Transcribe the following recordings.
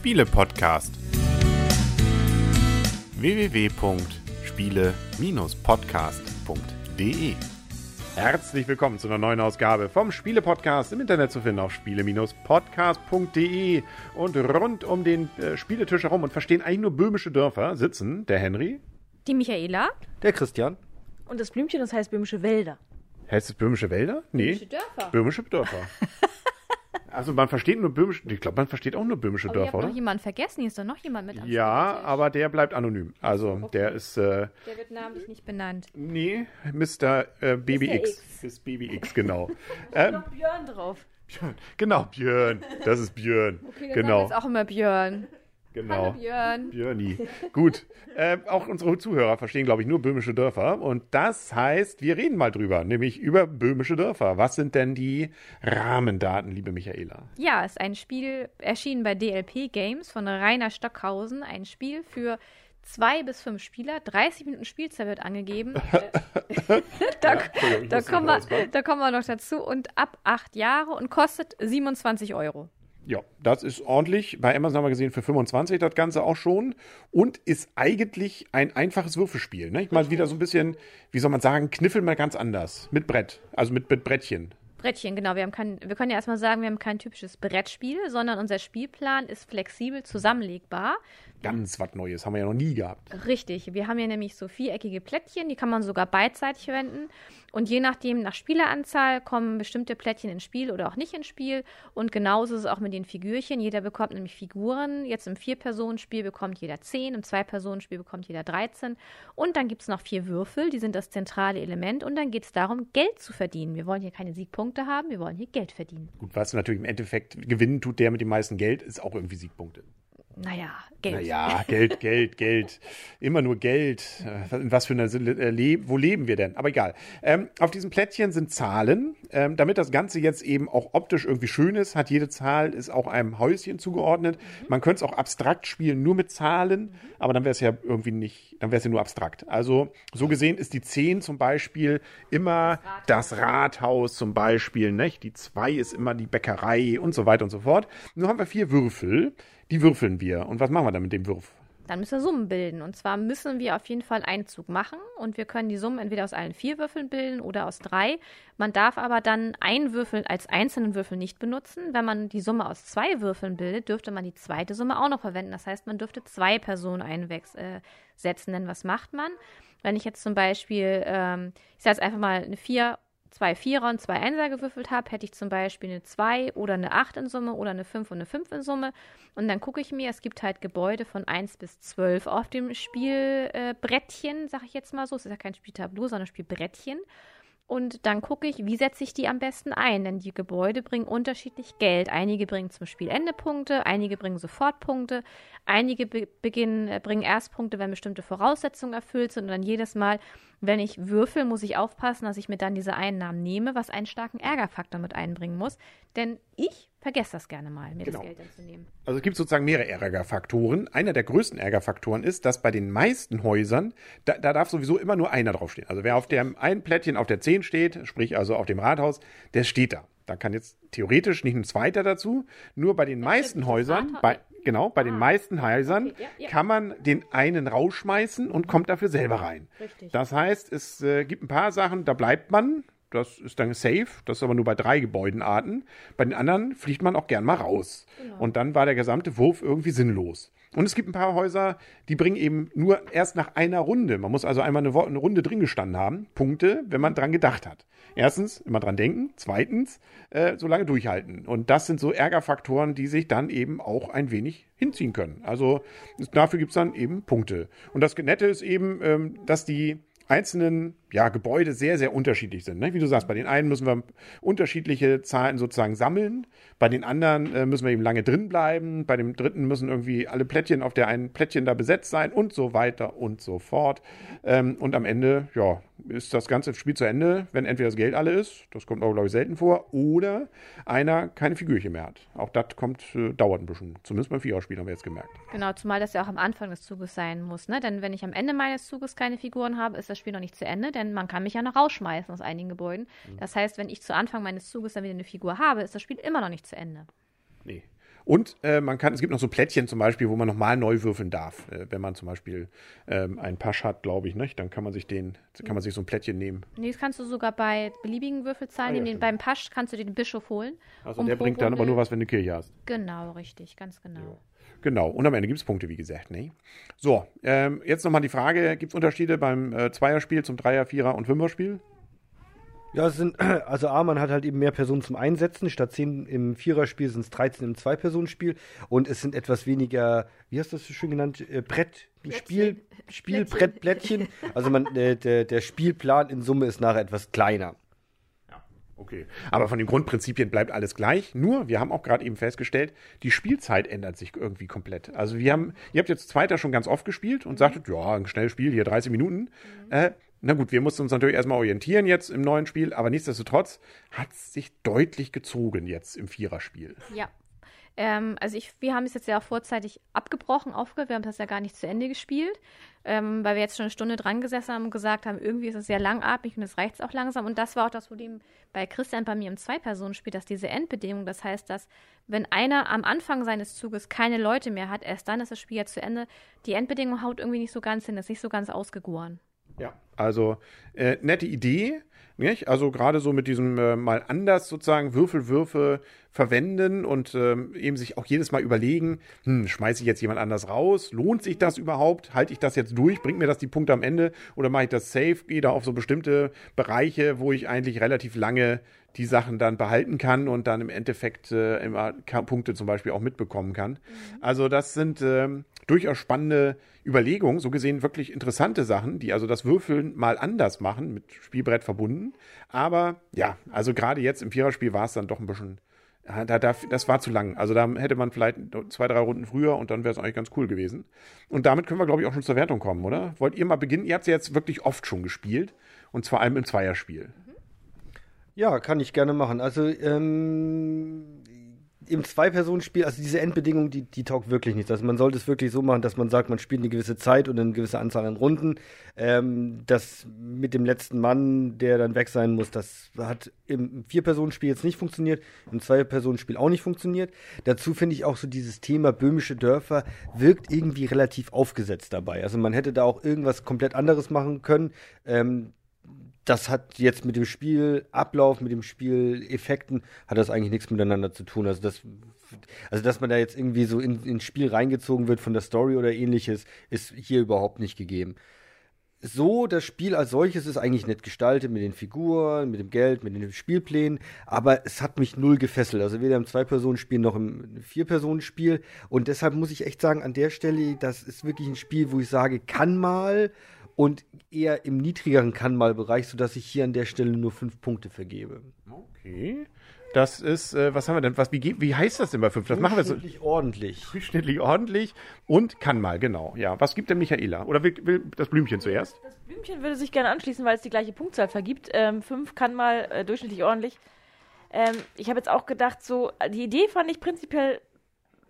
Spiele-Podcast. www.spiele-podcast.de Herzlich willkommen zu einer neuen Ausgabe vom Spiele-Podcast im Internet zu finden auf spiele-podcast.de und rund um den äh, Spieletisch herum und verstehen eigentlich nur böhmische Dörfer sitzen der Henry, Die Michaela. Der Christian. Und das Blümchen, das heißt böhmische Wälder. heißt es böhmische Wälder? Nee. Böhmische Dörfer. Böhmische Dörfer. Also man versteht nur böhmische, ich glaube, man versteht auch nur böhmische Aber ihr Dörfer, habt noch oder? jemanden vergessen. Hier ist doch noch jemand mit am Ja, Spieltisch. aber der bleibt anonym. Also der ist, äh, Der wird namentlich nicht benannt. nee, Mr. Äh, Baby Mr. X. X. Ist Baby X, genau. ähm, Noch Björn drauf. Björn. Genau, Björn. Das ist Björn. Okay, dann genau, jetzt auch immer Björn. Genau. Hallo Björn. Björni. Gut. Äh, auch unsere Zuhörer verstehen, glaube ich, nur böhmische Dörfer. Und das heißt, wir reden mal drüber, nämlich über böhmische Dörfer. Was sind denn die Rahmendaten, liebe Michaela? Ja, ist ein Spiel erschienen bei DLP Games von Rainer Stockhausen. Ein Spiel für zwei bis fünf Spieler. 30 Minuten Spielzeit wird angegeben. da, ich da, kommen wir, da kommen wir noch dazu. Und ab acht Jahre und kostet 27 Euro. Ja, das ist ordentlich. Bei Amazon haben wir gesehen für 25 das Ganze auch schon. Und ist eigentlich ein einfaches Würfelspiel. Ne? Ich mal wieder so ein bisschen, wie soll man sagen, Kniffel mal ganz anders. Mit Brett. Also mit, mit Brettchen. Brettchen, genau. Wir, haben kein, wir können ja erstmal sagen, wir haben kein typisches Brettspiel, sondern unser Spielplan ist flexibel zusammenlegbar. Ganz was Neues. Haben wir ja noch nie gehabt. Richtig. Wir haben hier nämlich so viereckige Plättchen, die kann man sogar beidseitig verwenden. Und je nachdem, nach Spieleranzahl, kommen bestimmte Plättchen ins Spiel oder auch nicht ins Spiel. Und genauso ist es auch mit den Figürchen. Jeder bekommt nämlich Figuren. Jetzt im Vier-Personen-Spiel bekommt jeder 10, im Zwei-Personen-Spiel bekommt jeder 13. Und dann gibt es noch vier Würfel, die sind das zentrale Element. Und dann geht es darum, Geld zu verdienen. Wir wollen hier keine Siegpunkte haben, wir wollen hier Geld verdienen. Gut, was natürlich im Endeffekt gewinnen tut, der mit dem meisten Geld, ist auch irgendwie Siegpunkte. Naja, Geld. Naja, Geld, Geld, Geld. Immer nur Geld. Äh, In was für einer äh, wo leben wir denn? Aber egal. Ähm, auf diesem Plättchen sind Zahlen. Ähm, damit das Ganze jetzt eben auch optisch irgendwie schön ist, hat jede Zahl ist auch einem Häuschen zugeordnet. Man könnte es auch abstrakt spielen, nur mit Zahlen, aber dann wäre es ja irgendwie nicht, dann wäre es ja nur abstrakt. Also so gesehen ist die 10 zum Beispiel immer das Rathaus zum Beispiel, nicht? Die 2 ist immer die Bäckerei und so weiter und so fort. Nun haben wir vier Würfel. Die würfeln wir. Und was machen wir dann mit dem Wurf? Dann müssen wir Summen bilden. Und zwar müssen wir auf jeden Fall einen Zug machen. Und wir können die Summen entweder aus allen vier Würfeln bilden oder aus drei. Man darf aber dann einen Würfel als einzelnen Würfel nicht benutzen. Wenn man die Summe aus zwei Würfeln bildet, dürfte man die zweite Summe auch noch verwenden. Das heißt, man dürfte zwei Personen einsetzen. Denn was macht man? Wenn ich jetzt zum Beispiel, ähm, ich sage jetzt einfach mal eine 4 zwei Vierer und zwei Einser gewürfelt habe, hätte ich zum Beispiel eine 2 oder eine 8 in Summe oder eine 5 und eine 5 in Summe. Und dann gucke ich mir, es gibt halt Gebäude von 1 bis 12 auf dem Spielbrettchen, äh, Brettchen, sag ich jetzt mal so. Es ist ja kein Spieltableau, sondern Spielbrettchen. Und dann gucke ich, wie setze ich die am besten ein, denn die Gebäude bringen unterschiedlich Geld. Einige bringen zum Spielende Punkte, einige bringen Sofortpunkte, einige be beginnen, äh, bringen erst Punkte, wenn bestimmte Voraussetzungen erfüllt sind. Und dann jedes Mal, wenn ich würfel, muss ich aufpassen, dass ich mir dann diese Einnahmen nehme, was einen starken Ärgerfaktor mit einbringen muss. Denn ich vergesse das gerne mal, mir Genau. das Geld dann zu nehmen. Also es gibt sozusagen mehrere Ärgerfaktoren. Einer der größten Ärgerfaktoren ist, dass bei den meisten Häusern, da, da darf sowieso immer nur einer draufstehen. Also wer auf dem einen Plättchen auf der 10 steht, sprich also auf dem Rathaus, der steht da. Da kann jetzt theoretisch nicht ein zweiter dazu. Nur bei den meisten das Häusern, Rathaus- bei, genau, bei den Ah, meisten Häusern okay, ja, ja. kann man den einen rausschmeißen und kommt dafür selber rein. Richtig. Das heißt, es äh, gibt ein paar Sachen, da bleibt man. Das ist dann safe. Das ist aber nur bei drei Gebäudenarten. Bei den anderen fliegt man auch gern mal raus. Und dann war der gesamte Wurf irgendwie sinnlos. Und es gibt ein paar Häuser, die bringen eben nur erst nach einer Runde. Man muss also einmal eine, eine Runde drin gestanden haben. Punkte, wenn man dran gedacht hat. Erstens, immer dran denken. Zweitens, äh, so lange durchhalten. Und das sind so Ärgerfaktoren, die sich dann eben auch ein wenig hinziehen können. Also dafür gibt's dann eben Punkte. Und das Nette ist eben, ähm, dass die einzelnen ja, Gebäude sehr, sehr unterschiedlich sind. Ne? Wie du sagst, bei den einen müssen wir unterschiedliche Zahlen sozusagen sammeln, bei den anderen äh, müssen wir eben lange drin bleiben, bei dem dritten müssen irgendwie alle Plättchen auf der einen Plättchen da besetzt sein und so weiter und so fort. Ähm, und am Ende, ja, ist das ganze Spiel zu Ende, wenn entweder das Geld alle ist, das kommt aber, glaube ich, selten vor, oder einer keine Figürchen mehr hat. Auch das kommt, äh, dauert ein bisschen. Zumindest beim Viererspiel haben wir jetzt gemerkt. Genau, zumal das ja auch am Anfang des Zuges sein muss, ne? Denn wenn ich am Ende meines Zuges keine Figuren habe, ist das Spiel noch nicht zu Ende, denn man kann mich ja noch rausschmeißen aus einigen Gebäuden. Das heißt, wenn ich zu Anfang meines Zuges dann wieder eine Figur habe, ist das Spiel immer noch nicht zu Ende. Nee. Und äh, man kann, es gibt noch so Plättchen zum Beispiel, wo man nochmal neu würfeln darf. Äh, wenn man zum Beispiel ähm, einen Pasch hat, glaube ich, nicht? dann kann man sich den, kann man sich so ein Plättchen nehmen. Nee, das kannst du sogar bei beliebigen Würfelzahlen Ah, ja, nehmen. Beim Pasch kannst du den Bischof holen. Also um der bringt dann aber nur was, wenn du Kirche hast. Genau, richtig, ganz genau. Genau, und am Ende gibt es Punkte, wie gesagt. Ne? So, ähm, jetzt nochmal die Frage, gibt es Unterschiede beim äh, Zweierspiel zum Dreier-, Vierer- und Fünferspiel? Ja, es sind, also A, man hat halt eben mehr Personen zum Einsetzen. Statt 10 im Viererspiel sind es 13 im Zwei-Personen-Spiel. Und es sind etwas weniger, wie hast du das so schön genannt, äh, Brett, Spiel, Spiel, Plättchen. Brett, Plättchen. Also man, äh, der, der Spielplan in Summe ist nachher etwas kleiner. Okay. Aber von den Grundprinzipien bleibt alles gleich. Nur, wir haben auch gerade eben festgestellt, die Spielzeit ändert sich irgendwie komplett. Also wir haben, ihr habt jetzt Zweiter schon ganz oft gespielt und sagtet, ja, ein schnelles Spiel, hier 30 Minuten. Äh, na gut, wir mussten uns natürlich erstmal orientieren jetzt im neuen Spiel, aber nichtsdestotrotz hat es sich deutlich gezogen jetzt im Viererspiel. Ja. Ähm, also ich, wir haben es jetzt ja auch vorzeitig abgebrochen, aufgehört. Wir haben das ja gar nicht zu Ende gespielt, ähm, weil wir jetzt schon eine Stunde dran gesessen haben und gesagt haben, irgendwie ist es sehr langatmig und es reicht auch langsam. Und das war auch das Problem bei Christian bei mir im Zwei-Personen-Spiel, dass diese Endbedingung, das heißt, dass wenn einer am Anfang seines Zuges keine Leute mehr hat, erst dann ist das Spiel ja zu Ende. Die Endbedingung haut irgendwie nicht so ganz hin, ist nicht so ganz ausgegoren. Ja. Also, äh, nette Idee. Nicht? Also gerade so mit diesem äh, mal anders sozusagen Würfelwürfe verwenden und ähm, eben sich auch jedes Mal überlegen, hm, schmeiße ich jetzt jemand anders raus? Lohnt sich das überhaupt? Halte ich das jetzt durch? Bringt mir das die Punkte am Ende? Oder mache ich das safe? Gehe da auf so bestimmte Bereiche, wo ich eigentlich relativ lange die Sachen dann behalten kann und dann im Endeffekt äh, immer Punkte zum Beispiel auch mitbekommen kann. Also das sind ähm, durchaus spannende Überlegungen, so gesehen wirklich interessante Sachen, die also das Würfeln mal anders machen, mit Spielbrett verbunden. Aber ja, also gerade jetzt im Viererspiel war es dann doch ein bisschen, ja, da, da, das war zu lang. Also da hätte man vielleicht zwei, drei Runden früher und dann wäre es eigentlich ganz cool gewesen. Und damit können wir, glaube ich, auch schon zur Wertung kommen, oder? Wollt ihr mal beginnen? Ihr habt es jetzt wirklich oft schon gespielt und vor allem im Zweierspiel. Ja, kann ich gerne machen. Also ähm, im Zwei-Personen-Spiel, also diese Endbedingung, die, die taugt wirklich nichts. Also man sollte es wirklich so machen, dass man sagt, man spielt eine gewisse Zeit und eine gewisse Anzahl an Runden. Ähm, das mit dem letzten Mann, der dann weg sein muss, das hat im Vier-Personen-Spiel jetzt nicht funktioniert, im Zwei-Personen-Spiel auch nicht funktioniert. Dazu finde ich auch so dieses Thema böhmische Dörfer wirkt irgendwie relativ aufgesetzt dabei. Also man hätte da auch irgendwas komplett anderes machen können. Ähm, das hat jetzt mit dem Spielablauf, mit dem Spieleffekten, hat das eigentlich nichts miteinander zu tun. Also das, also dass man da jetzt irgendwie so in, ins Spiel reingezogen wird von der Story oder ähnliches, ist hier überhaupt nicht gegeben. So, das Spiel als solches ist eigentlich nett gestaltet mit den Figuren, mit dem Geld, mit den Spielplänen, aber es hat mich null gefesselt. Also weder im Zwei-Personen-Spiel noch im Vier-Personen-Spiel. Und deshalb muss ich echt sagen, an der Stelle, das ist wirklich ein Spiel, wo ich sage, kann mal und eher im niedrigeren Kann-mal-Bereich, sodass ich hier an der Stelle nur fünf Punkte vergebe. Okay. Das ist, äh, was haben wir denn? Was, wie, wie heißt das denn bei fünf? Das machen wir so. Wirklich ordentlich. Durchschnittlich ordentlich und kann mal, genau. Ja, was gibt denn Michaela? Oder will, will das Blümchen zuerst? Das Blümchen würde sich gerne anschließen, weil es die gleiche Punktzahl vergibt. Ähm, fünf kann mal äh, durchschnittlich ordentlich. Ähm, ich habe jetzt auch gedacht, so, die Idee fand ich prinzipiell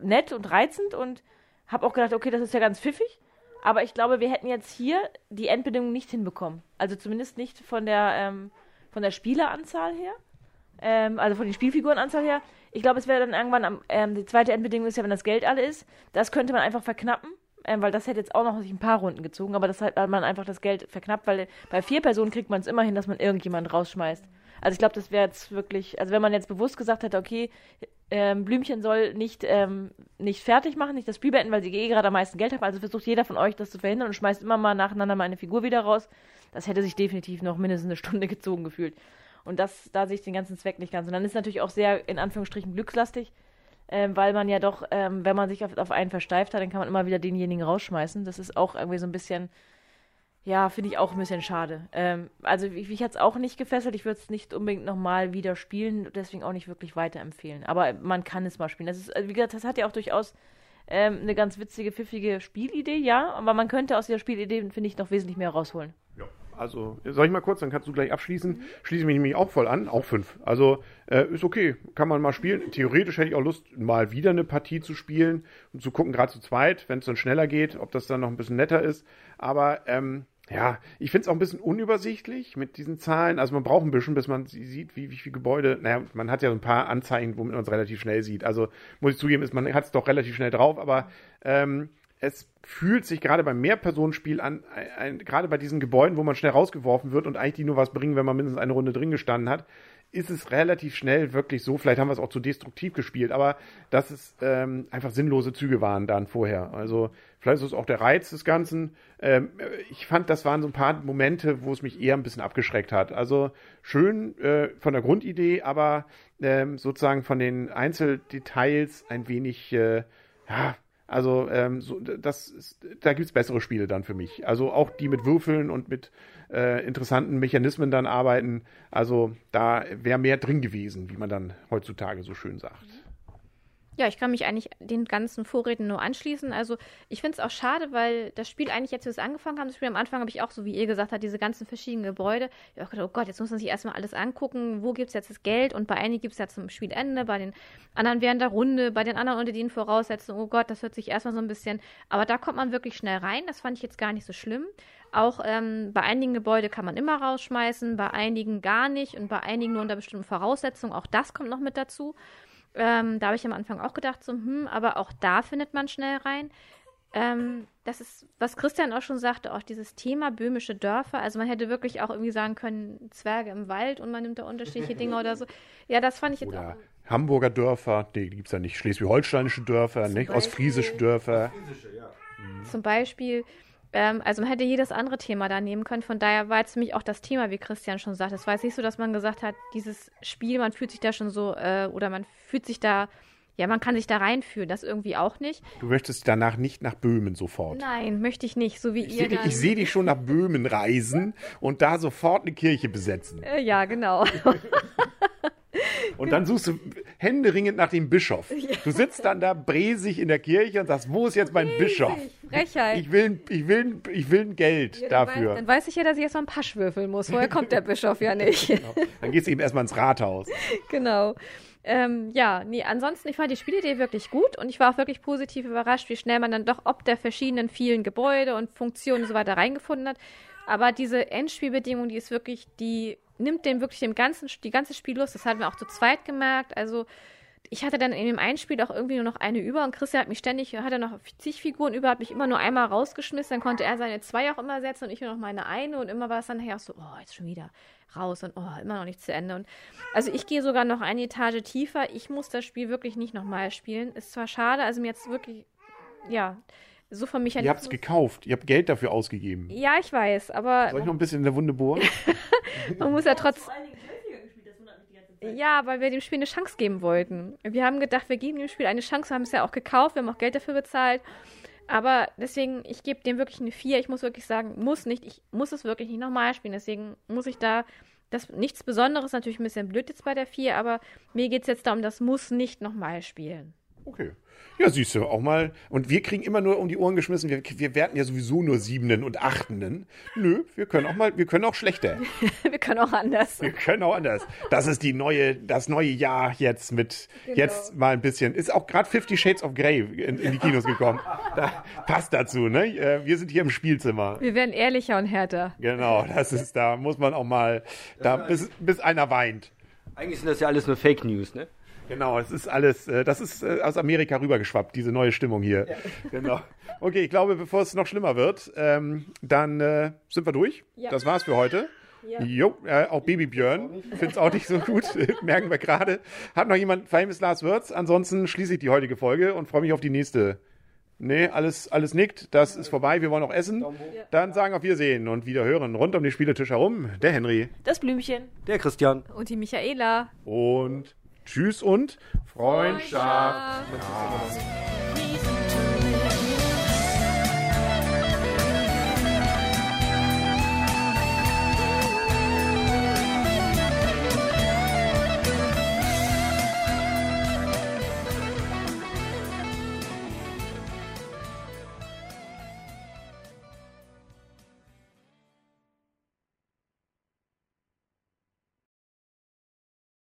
nett und reizend und habe auch gedacht, okay, das ist ja ganz pfiffig. Aber ich glaube, wir hätten jetzt hier die Endbedingungen nicht hinbekommen. Also zumindest nicht von der, ähm, von der Spieleranzahl her. Ähm, also von den Spielfigurenanzahl her. Ich glaube, es wäre dann irgendwann am, ähm, die zweite Endbedingung ist ja, wenn das Geld alle ist. Das könnte man einfach verknappen, ähm, weil das hätte jetzt auch noch sich ein paar Runden gezogen, aber das hat man einfach das Geld verknappt, weil bei vier Personen kriegt man es immer hin, dass man irgendjemand rausschmeißt. Also ich glaube, das wäre jetzt wirklich, also wenn man jetzt bewusst gesagt hätte, okay, ähm, Blümchen soll nicht, ähm, nicht fertig machen, nicht das Spiel beenden, weil sie eh gerade am meisten Geld haben, also versucht jeder von euch das zu verhindern und schmeißt immer mal nacheinander mal eine Figur wieder raus. Das hätte sich definitiv noch mindestens eine Stunde gezogen gefühlt. Und das, da sehe ich den ganzen Zweck nicht ganz. Und dann ist es natürlich auch sehr, in Anführungsstrichen, glückslastig, ähm, weil man ja doch, ähm, wenn man sich auf, auf einen versteift hat, dann kann man immer wieder denjenigen rausschmeißen. Das ist auch irgendwie so ein bisschen, ja, finde ich auch ein bisschen schade. Ähm, also mich, mich hat es auch nicht gefesselt. Ich würde es nicht unbedingt nochmal wieder spielen, deswegen auch nicht wirklich weiterempfehlen. Aber man kann es mal spielen. Das ist, also wie gesagt, das hat ja auch durchaus ähm, eine ganz witzige, pfiffige Spielidee, ja. Aber man könnte aus dieser Spielidee, finde ich, noch wesentlich mehr rausholen. Ja. Also, soll ich mal kurz, dann kannst du gleich abschließen. Schließe mich nämlich auch voll an, auch fünf. Also, äh, ist okay, kann man mal spielen. Theoretisch hätte ich auch Lust, mal wieder eine Partie zu spielen und zu gucken, gerade zu zweit, wenn es dann schneller geht, ob das dann noch ein bisschen netter ist. Aber ähm, ja, ich finde es auch ein bisschen unübersichtlich mit diesen Zahlen. Also man braucht ein bisschen, bis man sieht, wie, wie viele Gebäude. Naja, man hat ja so ein paar Anzeigen, womit man es relativ schnell sieht. Also muss ich zugeben, ist, man hat es doch relativ schnell drauf, aber ähm, es fühlt sich gerade beim Mehrpersonenspiel an, gerade bei diesen Gebäuden, wo man schnell rausgeworfen wird und eigentlich die nur was bringen, wenn man mindestens eine Runde drin gestanden hat, ist es relativ schnell wirklich so, vielleicht haben wir es auch zu destruktiv gespielt, aber dass es ähm, einfach sinnlose Züge waren dann vorher. Also vielleicht ist es auch der Reiz des Ganzen. Ähm, ich fand, das waren so ein paar Momente, wo es mich eher ein bisschen abgeschreckt hat. Also schön äh, von der Grundidee, aber ähm, sozusagen von den Einzeldetails ein wenig, äh, ja, also ähm, so, das ist, da gibt's bessere Spiele dann für mich. Also auch die mit Würfeln und mit äh, interessanten Mechanismen dann arbeiten. Also da wäre mehr drin gewesen, wie man dann heutzutage so schön sagt. Ja, ich kann mich eigentlich den ganzen Vorräten nur anschließen. Also ich finde es auch schade, weil das Spiel eigentlich, jetzt wir es angefangen haben, das Spiel am Anfang habe ich auch, so wie ihr gesagt habt, diese ganzen verschiedenen Gebäude. Ich habe gedacht, oh Gott, jetzt muss man sich erstmal alles angucken, wo gibt es jetzt das Geld und bei einigen gibt es ja zum Spielende, bei den anderen während der Runde, bei den anderen unter den Voraussetzungen, oh Gott, das hört sich erstmal so ein bisschen, aber da kommt man wirklich schnell rein, das fand ich jetzt gar nicht so schlimm. Auch ähm, bei einigen Gebäude kann man immer rausschmeißen, bei einigen gar nicht und bei einigen nur unter bestimmten Voraussetzungen, auch das kommt noch mit dazu. Ähm, da habe ich am Anfang auch gedacht, so, hm, aber auch da findet man schnell rein. Ähm, das ist, was Christian auch schon sagte, auch dieses Thema böhmische Dörfer. Also man hätte wirklich auch irgendwie sagen können, Zwerge im Wald und man nimmt da unterschiedliche Dinge oder so. Ja, das fand ich jetzt Oder auch. Hamburger Dörfer, die gibt's ja nicht. Schleswig-Holsteinische Dörfer, nicht? Ostfriesische Dörfer. Zum Beispiel, ähm, also man hätte jedes andere Thema da nehmen können. Von daher war jetzt für mich auch das Thema, wie Christian schon sagt. Es war jetzt nicht so, dass man gesagt hat, dieses Spiel, man fühlt sich da schon so, äh, oder man fühlt sich da, ja, man kann sich da reinfühlen. Das irgendwie auch nicht. Du möchtest danach nicht nach Böhmen sofort. Nein, möchte ich nicht, so wie Ich ihr sehe dich, dann. ich seh dich schon nach Böhmen reisen und da sofort eine Kirche besetzen. Äh, ja, genau. Und dann suchst du händeringend nach dem Bischof. Du sitzt dann da bräsig in der Kirche und sagst, wo ist jetzt mein Bischof? Frechheit. Ich will, ich will, ich will ein Geld Ja, dann dafür. Weiß, dann weiß ich ja, dass ich erstmal einen Pasch würfeln muss. Vorher kommt der Bischof ja nicht. Dann gehst du eben erstmal ins Rathaus. genau. Ähm, ja, nee, ansonsten, ich fand die Spielidee wirklich gut und ich war auch wirklich positiv überrascht, wie schnell man dann doch ob der verschiedenen vielen Gebäude und Funktionen und so weiter reingefunden hat. Aber diese Endspielbedingung, die ist wirklich, die nimmt dem wirklich dem ganzen, die ganze Spiellust, das hatten wir auch zu zweit gemerkt. Also ich hatte dann in dem einen Spiel auch irgendwie nur noch eine über und Christian hat mich ständig, hatte noch zig Figuren über, hat mich immer nur einmal rausgeschmissen, dann konnte er seine zwei auch immer setzen und ich nur noch meine eine und immer war es dann nachher auch so, oh, jetzt schon wieder raus und oh, immer noch nicht zu Ende. Und also ich gehe sogar noch eine Etage tiefer. Ich muss das Spiel wirklich nicht nochmal spielen. Ist zwar schade, also mir jetzt wirklich, ja, so von Ihr Mechanismus. habt es gekauft, ihr habt Geld dafür ausgegeben. Ja, ich weiß, aber Soll ich noch ein bisschen in der Wunde bohren? man muss ja Zeit. Ja, weil wir dem Spiel eine Chance geben wollten. Wir haben gedacht, wir geben dem Spiel eine Chance, wir haben es ja auch gekauft, wir haben auch Geld dafür bezahlt. Aber deswegen, ich gebe dem wirklich eine 4. Ich muss wirklich sagen, muss nicht, ich muss es wirklich nicht nochmal spielen. Deswegen muss ich da, das nichts Besonderes, natürlich ein bisschen blöd jetzt bei der 4, aber mir geht es jetzt darum, das muss nicht nochmal spielen. Okay. Ja, siehst du, auch mal. Und wir kriegen immer nur um die Ohren geschmissen, wir, wir werten ja sowieso nur Siebenen und Achtenden. Nö, wir können auch mal, wir können auch schlechter. wir können auch anders. Wir können auch anders. Das ist die neue, das neue Jahr jetzt mit Genau. jetzt mal ein bisschen. Ist auch gerade Fifty Shades of Grey in, in die Kinos gekommen. Da, passt dazu, ne? Äh, Wir sind hier im Spielzimmer. Wir werden ehrlicher und härter. Genau, das ist, da muss man auch mal, da, bis, bis einer weint. Eigentlich sind das ja alles nur Fake News, ne? Genau, es ist alles, äh, das ist äh, aus Amerika rübergeschwappt, diese neue Stimmung hier. Genau. Okay, ich glaube, bevor es noch schlimmer wird, ähm, dann äh, sind wir durch. Ja. Das war's für heute. Ja. Jo, äh, auch Baby Björn find's auch nicht so gut, merken wir gerade. Hat noch jemand Famous Last Words? Ansonsten schließe ich die heutige Folge und freue mich auf die nächste. Nee, alles, alles nickt, das ist vorbei, wir wollen noch essen. Dann sagen auf Wiedersehen und wieder hören rund um den Spieletisch herum der Henry Das Blümchen. Der Christian. Und die Michaela. und Tschüss und Freundschaft. Freundschaft. Ja.